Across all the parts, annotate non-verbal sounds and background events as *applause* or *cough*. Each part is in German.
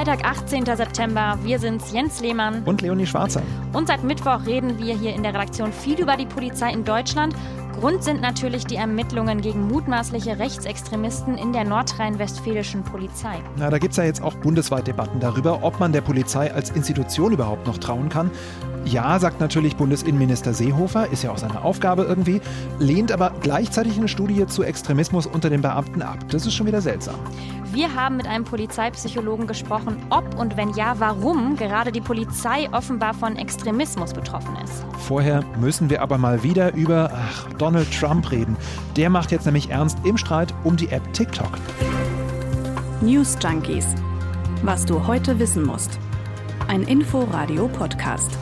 Freitag, 18. September. Wir sind's, Jens Lehmann und Leonie Schwarzer. Und seit Mittwoch reden wir hier in der Redaktion viel über die Polizei in Deutschland. Grund sind natürlich die Ermittlungen gegen mutmaßliche Rechtsextremisten in der nordrhein-westfälischen Polizei. Na, da gibt es ja jetzt auch bundesweit Debatten darüber, ob man der Polizei als Institution überhaupt noch trauen kann. Ja, sagt natürlich Bundesinnenminister Seehofer, ist ja auch seine Aufgabe irgendwie, lehnt aber gleichzeitig eine Studie zu Extremismus unter den Beamten ab. Das ist schon wieder seltsam. Wir haben mit einem Polizeipsychologen gesprochen, ob und wenn ja, warum gerade die Polizei offenbar von Extremismus betroffen ist. Vorher müssen wir aber mal wieder über ach, Donald Trump reden. Der macht jetzt nämlich ernst im Streit um die App TikTok. News Junkies. Was du heute wissen musst. Ein Info-Radio-Podcast.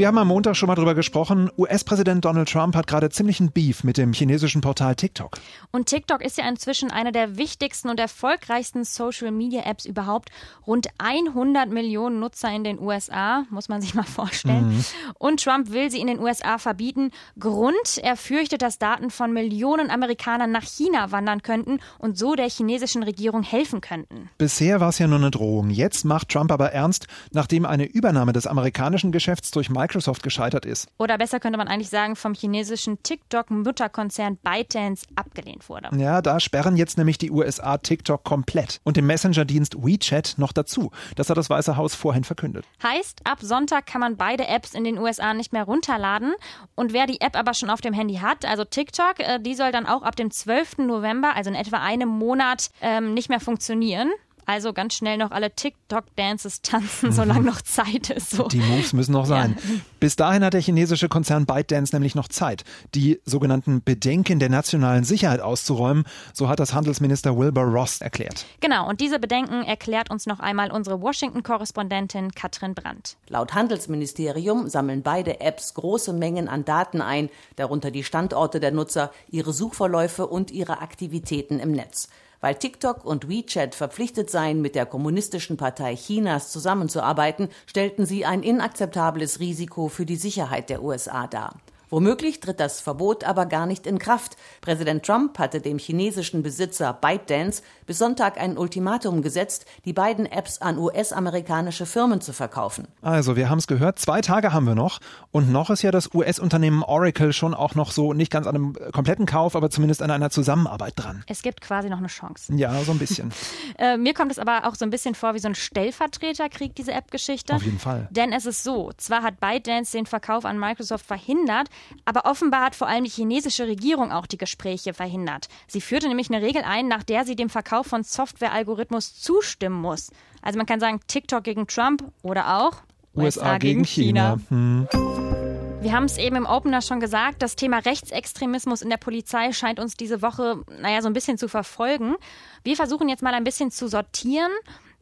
Wir haben am Montag schon mal drüber gesprochen. US-Präsident Donald Trump hat gerade ziemlichen Beef mit dem chinesischen Portal TikTok. Und TikTok ist ja inzwischen eine der wichtigsten und erfolgreichsten Social-Media-Apps überhaupt. Rund 100 Millionen Nutzer in den USA, muss man sich mal vorstellen. Mhm. Und Trump will sie in den USA verbieten. Grund, er fürchtet, dass Daten von Millionen Amerikanern nach China wandern könnten und so der chinesischen Regierung helfen könnten. Bisher war es ja nur eine Drohung. Jetzt macht Trump aber ernst, nachdem eine Übernahme des amerikanischen Geschäfts durch Microsoft Microsoft gescheitert ist. Oder besser könnte man eigentlich sagen, vom chinesischen TikTok-Mutterkonzern ByteDance abgelehnt wurde. Ja, da sperren jetzt nämlich die USA TikTok komplett und den Messenger-Dienst WeChat noch dazu. Das hat das Weiße Haus vorhin verkündet. Heißt, ab Sonntag kann man beide Apps in den USA nicht mehr runterladen. Und wer die App aber schon auf dem Handy hat, also TikTok, äh, die soll dann auch ab dem 12. November, also in etwa einem Monat, ähm, nicht mehr funktionieren. Also ganz schnell noch alle TikTok-Dances tanzen, solange noch Zeit ist. So. Die Moves müssen noch sein. Ja. Bis dahin hat der chinesische Konzern ByteDance nämlich noch Zeit, die sogenannten Bedenken der nationalen Sicherheit auszuräumen. So hat das Handelsminister Wilbur Ross erklärt. Genau, und diese Bedenken erklärt uns noch einmal unsere Washington-Korrespondentin Katrin Brandt. Laut Handelsministerium sammeln beide Apps große Mengen an Daten ein, darunter die Standorte der Nutzer, ihre Suchverläufe und ihre Aktivitäten im Netz. Weil TikTok und WeChat verpflichtet seien, mit der Kommunistischen Partei Chinas zusammenzuarbeiten, stellten sie ein inakzeptables Risiko für die Sicherheit der USA dar. Womöglich tritt das Verbot aber gar nicht in Kraft. Präsident Trump hatte dem chinesischen Besitzer ByteDance bis Sonntag ein Ultimatum gesetzt, die beiden Apps an US-amerikanische Firmen zu verkaufen. Also, wir haben es gehört, zwei Tage haben wir noch. Und noch ist ja das US-Unternehmen Oracle schon auch noch so nicht ganz an einem kompletten Kauf, aber zumindest an einer Zusammenarbeit dran. Es gibt quasi noch eine Chance. Ja, so ein bisschen. *laughs* äh, mir kommt es aber auch so ein bisschen vor wie so ein Stellvertreterkrieg, diese App-Geschichte. Auf jeden Fall. Denn es ist so, zwar hat ByteDance den Verkauf an Microsoft verhindert, aber offenbar hat vor allem die chinesische Regierung auch die Gespräche verhindert. Sie führte nämlich eine Regel ein, nach der sie dem Verkauf von Software-Algorithmus zustimmen muss. Also man kann sagen TikTok gegen Trump oder auch USA, USA gegen, China. China. Hm. Wir haben es eben im Opener schon gesagt, das Thema Rechtsextremismus in der Polizei scheint uns diese Woche, naja, so ein bisschen zu verfolgen. Wir versuchen jetzt mal ein bisschen zu sortieren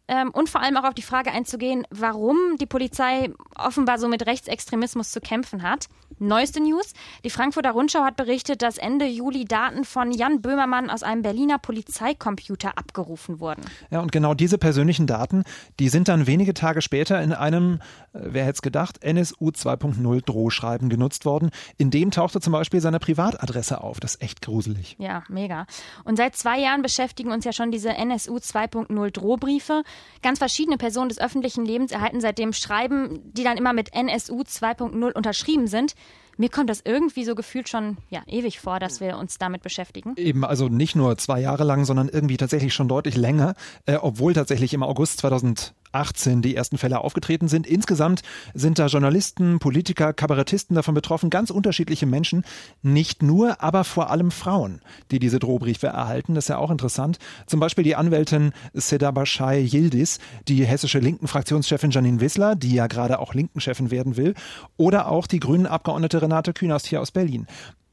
ähm, und vor allem auch auf die Frage einzugehen, warum die Polizei offenbar so mit Rechtsextremismus zu kämpfen hat. Neueste News. Die Frankfurter Rundschau hat berichtet, dass Ende Juli Daten von Jan Böhmermann aus einem Berliner Polizeicomputer abgerufen wurden. Ja, und genau diese persönlichen Daten, die sind dann wenige Tage später in einem, wer hätte es gedacht, NSU 2.0 Drohschreiben genutzt worden. In dem tauchte zum Beispiel seine Privatadresse auf. Das ist echt gruselig. Ja, mega. Und seit zwei Jahren beschäftigen uns ja schon diese NSU 2.0 Drohbriefe. Ganz verschiedene Personen des öffentlichen Lebens erhalten seitdem Schreiben, die dann immer mit NSU 2.0 unterschrieben sind. Mir kommt das irgendwie so gefühlt schon ja, ewig vor, dass wir uns damit beschäftigen. Eben, also nicht nur zwei Jahre lang, sondern irgendwie tatsächlich schon deutlich länger, äh, obwohl tatsächlich im August 2000 18 die ersten Fälle aufgetreten sind. Insgesamt sind da Journalisten, Politiker, Kabarettisten davon betroffen, ganz unterschiedliche Menschen, nicht nur, aber vor allem Frauen, die diese Drohbriefe erhalten. Das ist ja auch interessant. Zum Beispiel die Anwältin Seda Bashai Yildiz, die hessische Linken-Fraktionschefin Janine Wissler, die ja gerade auch Linken-Chefin werden will, oder auch die grünen Abgeordnete Renate Künast hier aus Berlin.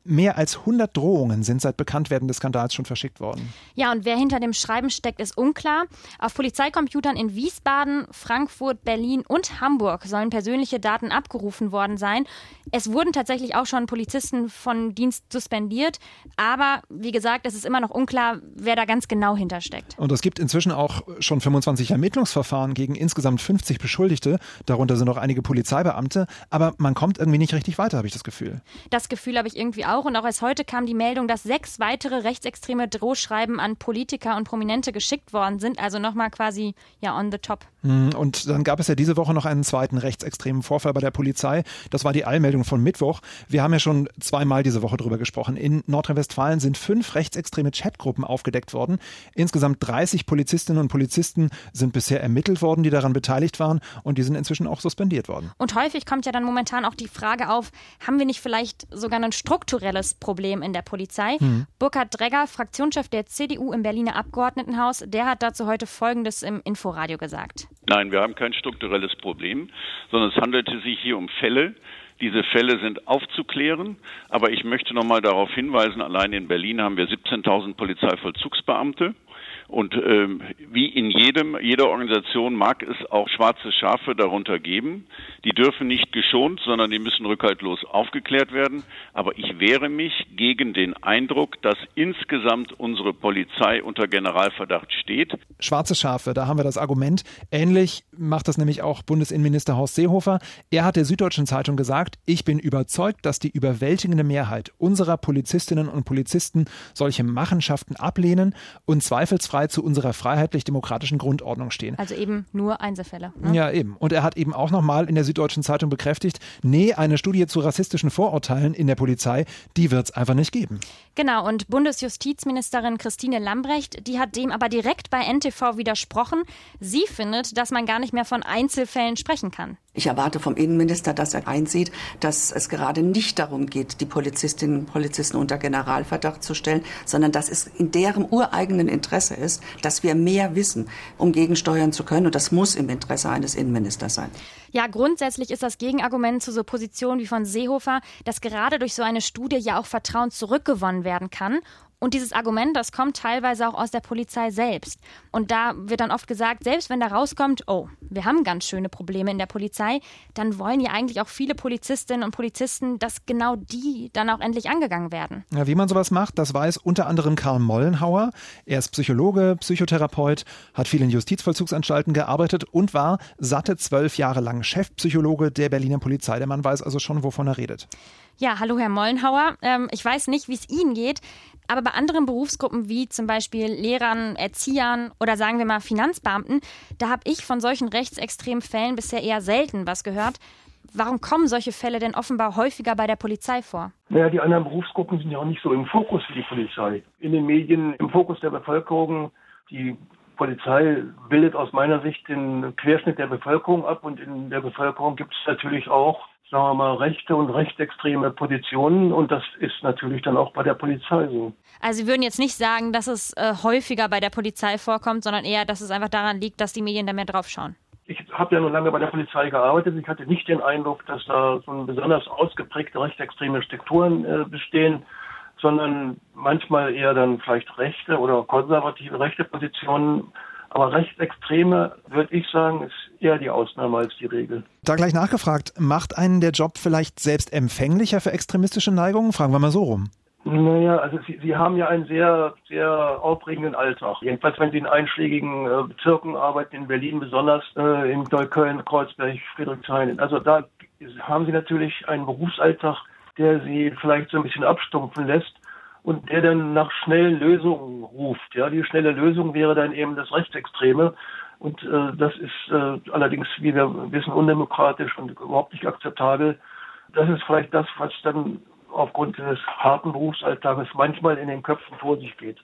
Mehr als 100 Drohungen sind seit Bekanntwerden des Skandals schon verschickt worden. Ja, und wer hinter dem Schreiben steckt, ist unklar. Auf Polizeicomputern in Wiesbaden, Frankfurt, Berlin und Hamburg sollen persönliche Daten abgerufen worden sein. Es wurden tatsächlich auch schon Polizisten von Dienst suspendiert. Aber wie gesagt, es ist immer noch unklar, wer da ganz genau hintersteckt. Und es gibt inzwischen auch schon 25 Ermittlungsverfahren gegen insgesamt 50 Beschuldigte. Darunter sind auch einige Polizeibeamte. Aber man kommt irgendwie nicht richtig weiter, habe ich das Gefühl. Das Gefühl habe ich irgendwie auch auch und auch erst heute kam die Meldung, dass sechs weitere rechtsextreme Drohschreiben an Politiker und Prominente geschickt worden sind. Also nochmal quasi ja on the top. Hm, und dann gab es ja diese Woche noch einen zweiten rechtsextremen Vorfall bei der Polizei. Das war die Allmeldung von Mittwoch. Wir haben ja schon zweimal diese Woche drüber gesprochen. In Nordrhein-Westfalen sind fünf rechtsextreme Chatgruppen aufgedeckt worden. Insgesamt 30 Polizistinnen und Polizisten sind bisher ermittelt worden, die daran beteiligt waren und die sind inzwischen auch suspendiert worden. Und häufig kommt ja dann momentan auch die Frage auf, haben wir nicht vielleicht sogar ein strukturelles Problem in der Polizei? Hm. Burkhard Dregger, Fraktionschef der CDU im Berliner Abgeordnetenhaus, der hat dazu heute Folgendes im Inforadio gesagt. Nein, wir haben kein strukturelles Problem, sondern es handelte sich hier um Fälle, diese Fälle sind aufzuklären, aber ich möchte noch mal darauf hinweisen, allein in Berlin haben wir 17.000 Polizeivollzugsbeamte. Und ähm, wie in jedem, jeder Organisation mag es auch schwarze Schafe darunter geben. Die dürfen nicht geschont, sondern die müssen rückhaltlos aufgeklärt werden. Aber ich wehre mich gegen den Eindruck, dass insgesamt unsere Polizei unter Generalverdacht steht. Schwarze Schafe, da haben wir das Argument. Ähnlich macht das nämlich auch Bundesinnenminister Horst Seehofer. Er hat der Süddeutschen Zeitung gesagt, ich bin überzeugt, dass die überwältigende Mehrheit unserer Polizistinnen und Polizisten solche Machenschaften ablehnen und zweifelsfrei frei zu unserer freiheitlich-demokratischen Grundordnung stehen. Also eben nur Einzelfälle. Ne? Ja, eben. Und er hat eben auch nochmal in der Süddeutschen Zeitung bekräftigt, nee, eine Studie zu rassistischen Vorurteilen in der Polizei, die wird es einfach nicht geben. Genau, und Bundesjustizministerin Christine Lambrecht, die hat dem aber direkt bei NTV widersprochen. Sie findet, dass man gar nicht mehr von Einzelfällen sprechen kann. Ich erwarte vom Innenminister, dass er einsieht, dass es gerade nicht darum geht, die Polizistinnen und Polizisten unter Generalverdacht zu stellen, sondern dass es in deren ureigenen Interesse ist, dass wir mehr wissen, um gegensteuern zu können. Und das muss im Interesse eines Innenministers sein. Ja, grundsätzlich ist das Gegenargument zu so Positionen wie von Seehofer, dass gerade durch so eine Studie ja auch Vertrauen zurückgewonnen werden kann. Und dieses Argument, das kommt teilweise auch aus der Polizei selbst. Und da wird dann oft gesagt, selbst wenn da rauskommt, oh, wir haben ganz schöne Probleme in der Polizei, dann wollen ja eigentlich auch viele Polizistinnen und Polizisten, dass genau die dann auch endlich angegangen werden. Ja, wie man sowas macht, das weiß unter anderem Karl Mollenhauer. Er ist Psychologe, Psychotherapeut, hat viel in Justizvollzugsanstalten gearbeitet und war satte zwölf Jahre lang Chefpsychologe der Berliner Polizei. Der Mann weiß also schon, wovon er redet. Ja, hallo Herr Mollenhauer. Ähm, ich weiß nicht, wie es Ihnen geht, aber bei anderen Berufsgruppen wie zum Beispiel Lehrern, Erziehern oder sagen wir mal Finanzbeamten, da habe ich von solchen rechtsextremen Fällen bisher eher selten was gehört. Warum kommen solche Fälle denn offenbar häufiger bei der Polizei vor? Naja, die anderen Berufsgruppen sind ja auch nicht so im Fokus wie die Polizei. In den Medien, im Fokus der Bevölkerung. Die Polizei bildet aus meiner Sicht den Querschnitt der Bevölkerung ab und in der Bevölkerung gibt es natürlich auch sagen wir mal, rechte und rechtsextreme Positionen und das ist natürlich dann auch bei der Polizei so. Also Sie würden jetzt nicht sagen, dass es äh, häufiger bei der Polizei vorkommt, sondern eher, dass es einfach daran liegt, dass die Medien da mehr drauf schauen. Ich habe ja nun lange bei der Polizei gearbeitet. Ich hatte nicht den Eindruck, dass da so besonders ausgeprägte rechtsextreme Strukturen äh, bestehen, sondern manchmal eher dann vielleicht rechte oder konservative rechte Positionen aber Rechtsextreme, würde ich sagen, ist eher die Ausnahme als die Regel. Da gleich nachgefragt, macht einen der Job vielleicht selbst empfänglicher für extremistische Neigungen? Fragen wir mal so rum. Naja, also Sie, Sie haben ja einen sehr, sehr aufregenden Alltag. Jedenfalls, wenn Sie in einschlägigen äh, Bezirken arbeiten, in Berlin besonders, äh, in Neukölln, Kreuzberg, Friedrichshain. Also da haben Sie natürlich einen Berufsalltag, der Sie vielleicht so ein bisschen abstumpfen lässt und der dann nach schnellen Lösungen ruft. Ja, die schnelle Lösung wäre dann eben das Rechtsextreme. Und äh, das ist äh, allerdings, wie wir wissen, undemokratisch und überhaupt nicht akzeptabel. Das ist vielleicht das, was dann aufgrund des harten Berufsalltages manchmal in den Köpfen vor sich geht.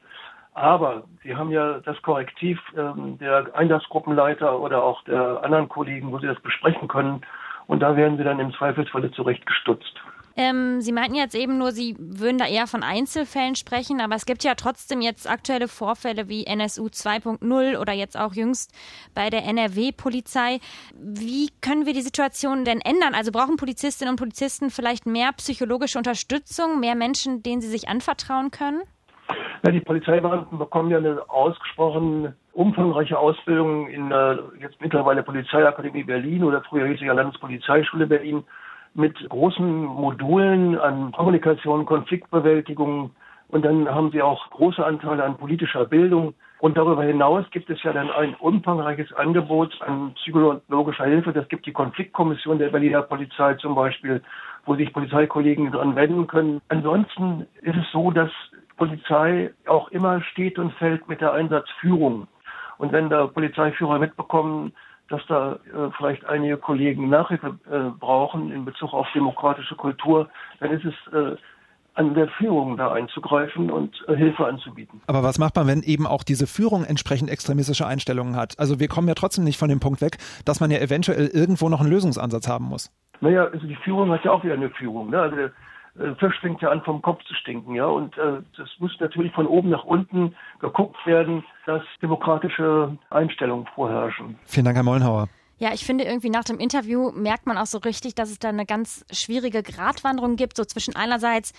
Aber Sie haben ja das Korrektiv ähm, der Einsatzgruppenleiter oder auch der anderen Kollegen, wo Sie das besprechen können. Und da werden Sie dann im Zweifelsfalle zurechtgestutzt. Ähm, Sie meinten jetzt eben nur, Sie würden da eher von Einzelfällen sprechen, aber es gibt ja trotzdem jetzt aktuelle Vorfälle wie NSU 2.0 oder jetzt auch jüngst bei der NRW-Polizei. Wie können wir die Situation denn ändern? Also brauchen Polizistinnen und Polizisten vielleicht mehr psychologische Unterstützung, mehr Menschen, denen sie sich anvertrauen können? Ja, die Polizeibeamten bekommen ja eine ausgesprochen umfangreiche Ausbildung in der jetzt mittlerweile Polizeiakademie Berlin oder früher hieß sie ja Landespolizeischule Berlin mit großen Modulen an Kommunikation, Konfliktbewältigung und dann haben sie auch große Anteile an politischer Bildung. Und darüber hinaus gibt es ja dann ein umfangreiches Angebot an psychologischer Hilfe. Das gibt die Konfliktkommission der Berliner Polizei zum Beispiel, wo sich Polizeikollegen dran wenden können. Ansonsten ist es so, dass Polizei auch immer steht und fällt mit der Einsatzführung. Und wenn da Polizeiführer mitbekommen, dass da äh, vielleicht einige Kollegen Nachhilfe äh, brauchen in Bezug auf demokratische Kultur, dann ist es äh, an der Führung da einzugreifen und äh, Hilfe anzubieten. Aber was macht man, wenn eben auch diese Führung entsprechend extremistische Einstellungen hat? Also wir kommen ja trotzdem nicht von dem Punkt weg, dass man ja eventuell irgendwo noch einen Lösungsansatz haben muss. Naja, also die Führung hat ja auch wieder eine Führung. Ne? Also der äh, Fisch fängt ja an, vom Kopf zu stinken, ja. Und äh, das muss natürlich von oben nach unten geguckt werden, dass demokratische Einstellungen vorherrschen. Vielen Dank, Herr Mollenhauer. Ja, ich finde irgendwie nach dem Interview merkt man auch so richtig, dass es da eine ganz schwierige Gratwanderung gibt, so zwischen einerseits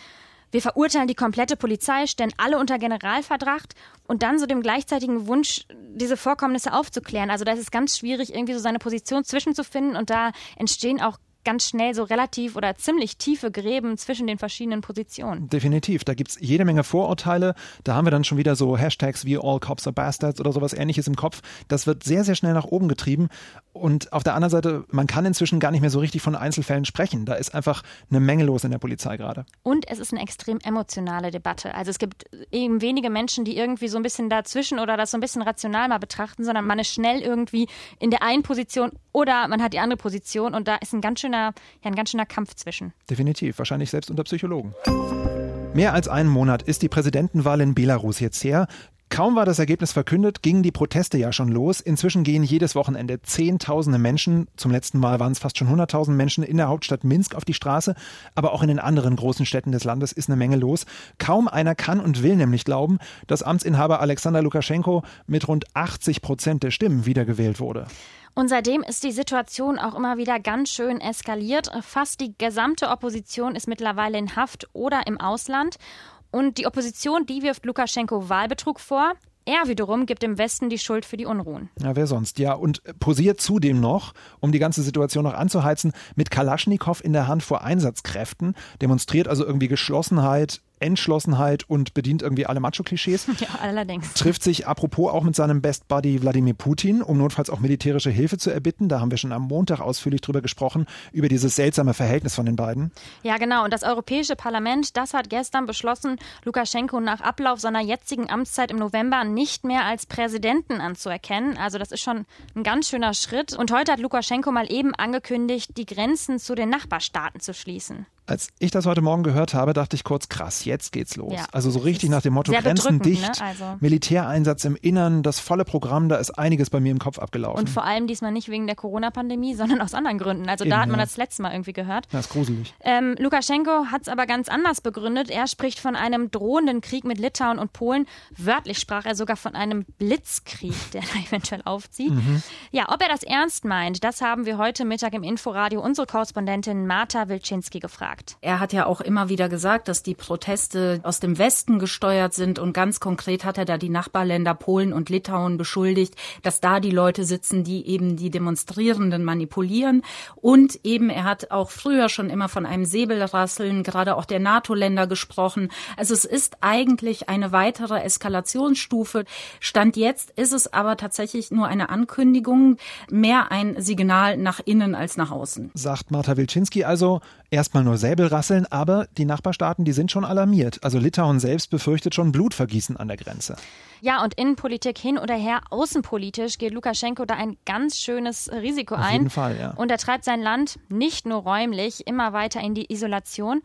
wir verurteilen die komplette Polizei, stellen alle unter Generalverdacht und dann so dem gleichzeitigen Wunsch, diese Vorkommnisse aufzuklären. Also da ist es ganz schwierig, irgendwie so seine Position zwischenzufinden und da entstehen auch ganz schnell so relativ oder ziemlich tiefe Gräben zwischen den verschiedenen Positionen. Definitiv. Da gibt es jede Menge Vorurteile. Da haben wir dann schon wieder so Hashtags wie All Cops are Bastards oder sowas ähnliches im Kopf. Das wird sehr, sehr schnell nach oben getrieben. Und auf der anderen Seite, man kann inzwischen gar nicht mehr so richtig von Einzelfällen sprechen. Da ist einfach eine Menge los in der Polizei gerade. Und es ist eine extrem emotionale Debatte. Also es gibt eben wenige Menschen, die irgendwie so ein bisschen dazwischen oder das so ein bisschen rational mal betrachten, sondern man ist schnell irgendwie in der einen Position oder man hat die andere Position und da ist ein ganz schöner, ja, ein ganz schöner Kampf zwischen. Definitiv, wahrscheinlich selbst unter Psychologen. Mehr als einen Monat ist die Präsidentenwahl in Belarus jetzt her. Kaum war das Ergebnis verkündet, gingen die Proteste ja schon los. Inzwischen gehen jedes Wochenende Zehntausende Menschen, zum letzten Mal waren es fast schon 100.000 Menschen in der Hauptstadt Minsk auf die Straße, aber auch in den anderen großen Städten des Landes ist eine Menge los. Kaum einer kann und will nämlich glauben, dass Amtsinhaber Alexander Lukaschenko mit rund 80 Prozent der Stimmen wiedergewählt wurde. Und seitdem ist die Situation auch immer wieder ganz schön eskaliert. Fast die gesamte Opposition ist mittlerweile in Haft oder im Ausland. Und die Opposition, die wirft Lukaschenko Wahlbetrug vor. Er wiederum gibt dem Westen die Schuld für die Unruhen. Ja, wer sonst? Ja, und posiert zudem noch, um die ganze Situation noch anzuheizen, mit Kalaschnikow in der Hand vor Einsatzkräften, demonstriert also irgendwie Geschlossenheit, Entschlossenheit und bedient irgendwie alle Macho-Klischees. *laughs* Ja, allerdings. Trifft sich apropos auch mit seinem Best Buddy Wladimir Putin, um notfalls auch militärische Hilfe zu erbitten. Da haben wir schon am Montag ausführlich drüber gesprochen, über dieses seltsame Verhältnis von den beiden. Ja, genau. Und das Europäische Parlament, das hat gestern beschlossen, Lukaschenko nach Ablauf seiner jetzigen Amtszeit im November nicht mehr als Präsidenten anzuerkennen. Also das ist schon ein ganz schöner Schritt. Und heute hat Lukaschenko mal eben angekündigt, die Grenzen zu den Nachbarstaaten zu schließen. Als ich das heute Morgen gehört habe, dachte ich kurz, krass, jetzt geht's los. Ja, also so richtig nach dem Motto Grenzen dicht, ne? also. Militäreinsatz im Innern, das volle Programm, da ist einiges bei mir im Kopf abgelaufen. Und vor allem diesmal nicht wegen der Corona-Pandemie, *laughs* sondern aus anderen Gründen. Also Eben, da hat man ja. das letzte Mal irgendwie gehört. Das ist gruselig. Ähm, Lukaschenko hat es aber ganz anders begründet. Er spricht von einem drohenden Krieg mit Litauen und Polen. Wörtlich sprach er sogar von einem Blitzkrieg, *laughs* der da eventuell aufzieht. Mhm. Ja, ob er das ernst meint, das haben wir heute Mittag im Inforadio unsere Korrespondentin Marta Wilczynski gefragt gesagt. Er hat ja auch immer wieder gesagt, dass die Proteste aus dem Westen gesteuert sind und ganz konkret hat er da die Nachbarländer Polen und Litauen beschuldigt, dass da die Leute sitzen, die eben die Demonstrierenden manipulieren. Und eben, er hat auch früher schon immer von einem Säbelrasseln, gerade auch der NATO-Länder gesprochen. Also es ist eigentlich eine weitere Eskalationsstufe. Stand jetzt ist es aber tatsächlich nur eine Ankündigung, mehr ein Signal nach innen als nach außen. Sagt Marta Wilczynski also, erstmal nur Säbelrasseln, aber die Nachbarstaaten, die sind schon alarmiert. Also Litauen selbst befürchtet schon Blutvergießen an der Grenze. Ja, und Innenpolitik hin oder her, außenpolitisch geht Lukaschenko da ein ganz schönes Risiko ein. Auf jeden Fall, ja. Und er treibt sein Land nicht nur räumlich immer weiter in die Isolation.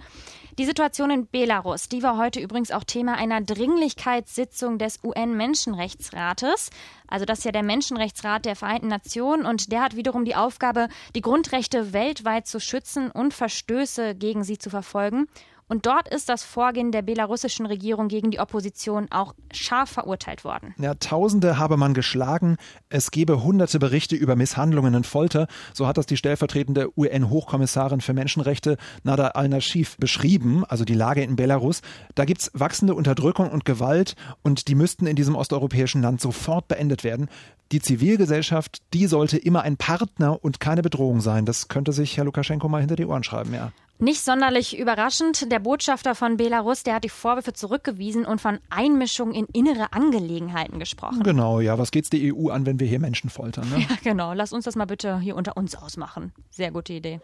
Die Situation in Belarus, die war heute übrigens auch Thema einer Dringlichkeitssitzung des UN-Menschenrechtsrates. Also das ist ja der Menschenrechtsrat der Vereinten Nationen und der hat wiederum die Aufgabe, die Grundrechte weltweit zu schützen und Verstöße gegen sie zu verfolgen. Und dort ist das Vorgehen der belarussischen Regierung gegen die Opposition auch scharf verurteilt worden. Ja, Tausende habe man geschlagen. Es gebe hunderte Berichte über Misshandlungen und Folter. So hat das die stellvertretende UN-Hochkommissarin für Menschenrechte Nada al-Nashif beschrieben, also die Lage in Belarus. Da gibt es wachsende Unterdrückung und Gewalt und die müssten in diesem osteuropäischen Land sofort beendet werden. Die Zivilgesellschaft, die sollte immer ein Partner und keine Bedrohung sein. Das könnte sich Herr Lukaschenko mal hinter die Ohren schreiben, ja. Nicht sonderlich überraschend, der Botschafter von Belarus, der hat die Vorwürfe zurückgewiesen und von Einmischung in innere Angelegenheiten gesprochen. Genau, ja, was geht's die EU an, wenn wir hier Menschen foltern? Ne? *laughs* Ja, genau. Lass uns das mal bitte hier unter uns ausmachen. Sehr gute Idee.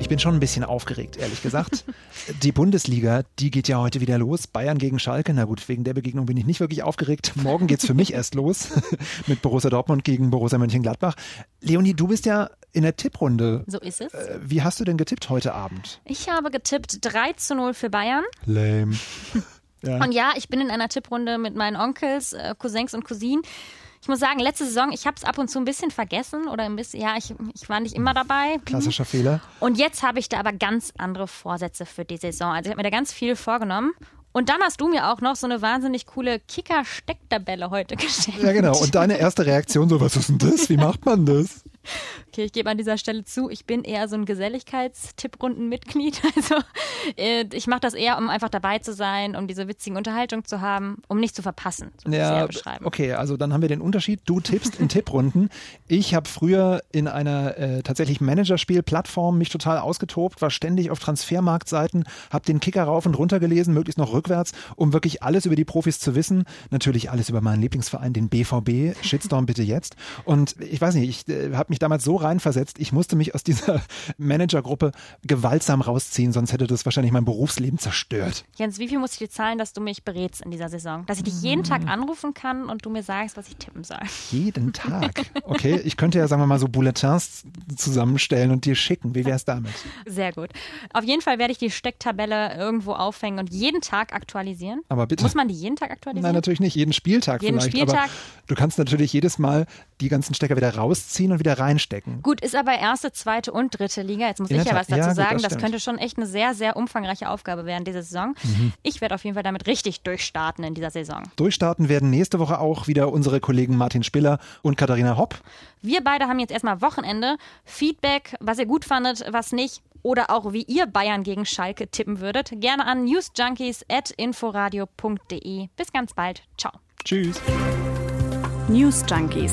Ich bin schon ein bisschen aufgeregt, ehrlich gesagt. *laughs* Die Bundesliga, die geht ja heute wieder los. Bayern gegen Schalke. Na gut, wegen der Begegnung bin ich nicht wirklich aufgeregt. Morgen geht's für mich *laughs* erst los mit Borussia Dortmund gegen Borussia Mönchengladbach. Leonie, du bist ja in der Tipprunde. So ist es. Äh, wie hast du denn getippt heute Abend? Ich habe getippt 3 zu 0 für Bayern. Lame. *laughs* ja. Und ja, ich bin in einer Tipprunde mit meinen Onkels, äh, Cousins und Cousinen. Ich muss sagen, letzte Saison, ich habe es ab und zu ein bisschen vergessen oder ein bisschen, ja, ich, ich war nicht immer dabei. Klassischer Fehler. Und jetzt habe ich da aber ganz andere Vorsätze für die Saison. Also ich habe mir da ganz viel vorgenommen. Und dann hast du mir auch noch so eine wahnsinnig coole Kicker-Stecktabelle heute *laughs* geschenkt. Ja, genau. Und deine erste Reaktion so, was ist denn das? Wie macht man das? Okay, ich gebe an dieser Stelle zu, ich bin eher so ein Geselligkeitstipprundenmitglied. *laughs* Also äh, ich mache das eher, um einfach dabei zu sein, um diese witzigen Unterhaltung zu haben, um nicht zu verpassen. So ja, okay, also dann haben wir den Unterschied. Du tippst in *laughs* Tipprunden. Ich habe früher in einer äh, tatsächlich Managerspiel-Plattform mich total ausgetobt, war ständig auf Transfermarktseiten, habe den Kicker rauf und runter gelesen, möglichst noch rückwärts, um wirklich alles über die Profis zu wissen. Natürlich alles über meinen Lieblingsverein, den BVB. Shitstorm bitte jetzt. Und ich weiß nicht, ich äh, habe mich damals so reinversetzt, ich musste mich aus dieser *laughs* Managergruppe gewaltsam rausziehen, sonst hätte das wahrscheinlich mein Berufsleben zerstört. Jens, wie viel muss ich dir zahlen, dass du mich berätst in dieser Saison? Dass ich dich jeden Tag anrufen kann und du mir sagst, was ich tippen soll. Jeden Tag? *laughs* Okay, ich könnte ja, sagen wir mal, so Bulletins zusammenstellen und dir schicken. Wie wäre es damit? Sehr gut. Auf jeden Fall werde ich die Stecktabelle irgendwo aufhängen und jeden Tag aktualisieren. Aber bitte. Muss man die jeden Tag aktualisieren? Nein, natürlich nicht. Jeden Spieltag jeden vielleicht. Spieltag. Aber du kannst natürlich jedes Mal die ganzen Stecker wieder rausziehen und wieder reinstecken. Gut, ist aber erste, zweite und dritte Liga. Jetzt muss In ich ja was dazu ja, gut, sagen. Das, das könnte schon echt eine sehr, sehr umfangreiche Aufgabe werden diese Saison. Mhm. Ich werde auf jeden Fall damit richtig durchstarten in dieser Saison. Durchstarten werden nächste Woche auch wieder unsere Kollegen Martin Spiller und Katharina Hopp. Wir beide haben jetzt erstmal Wochenende. Feedback, was ihr gut fandet, was nicht oder auch wie ihr Bayern gegen Schalke tippen würdet, gerne an newsjunkies.inforadio.de. Bis ganz bald. Ciao. Tschüss. News Junkies.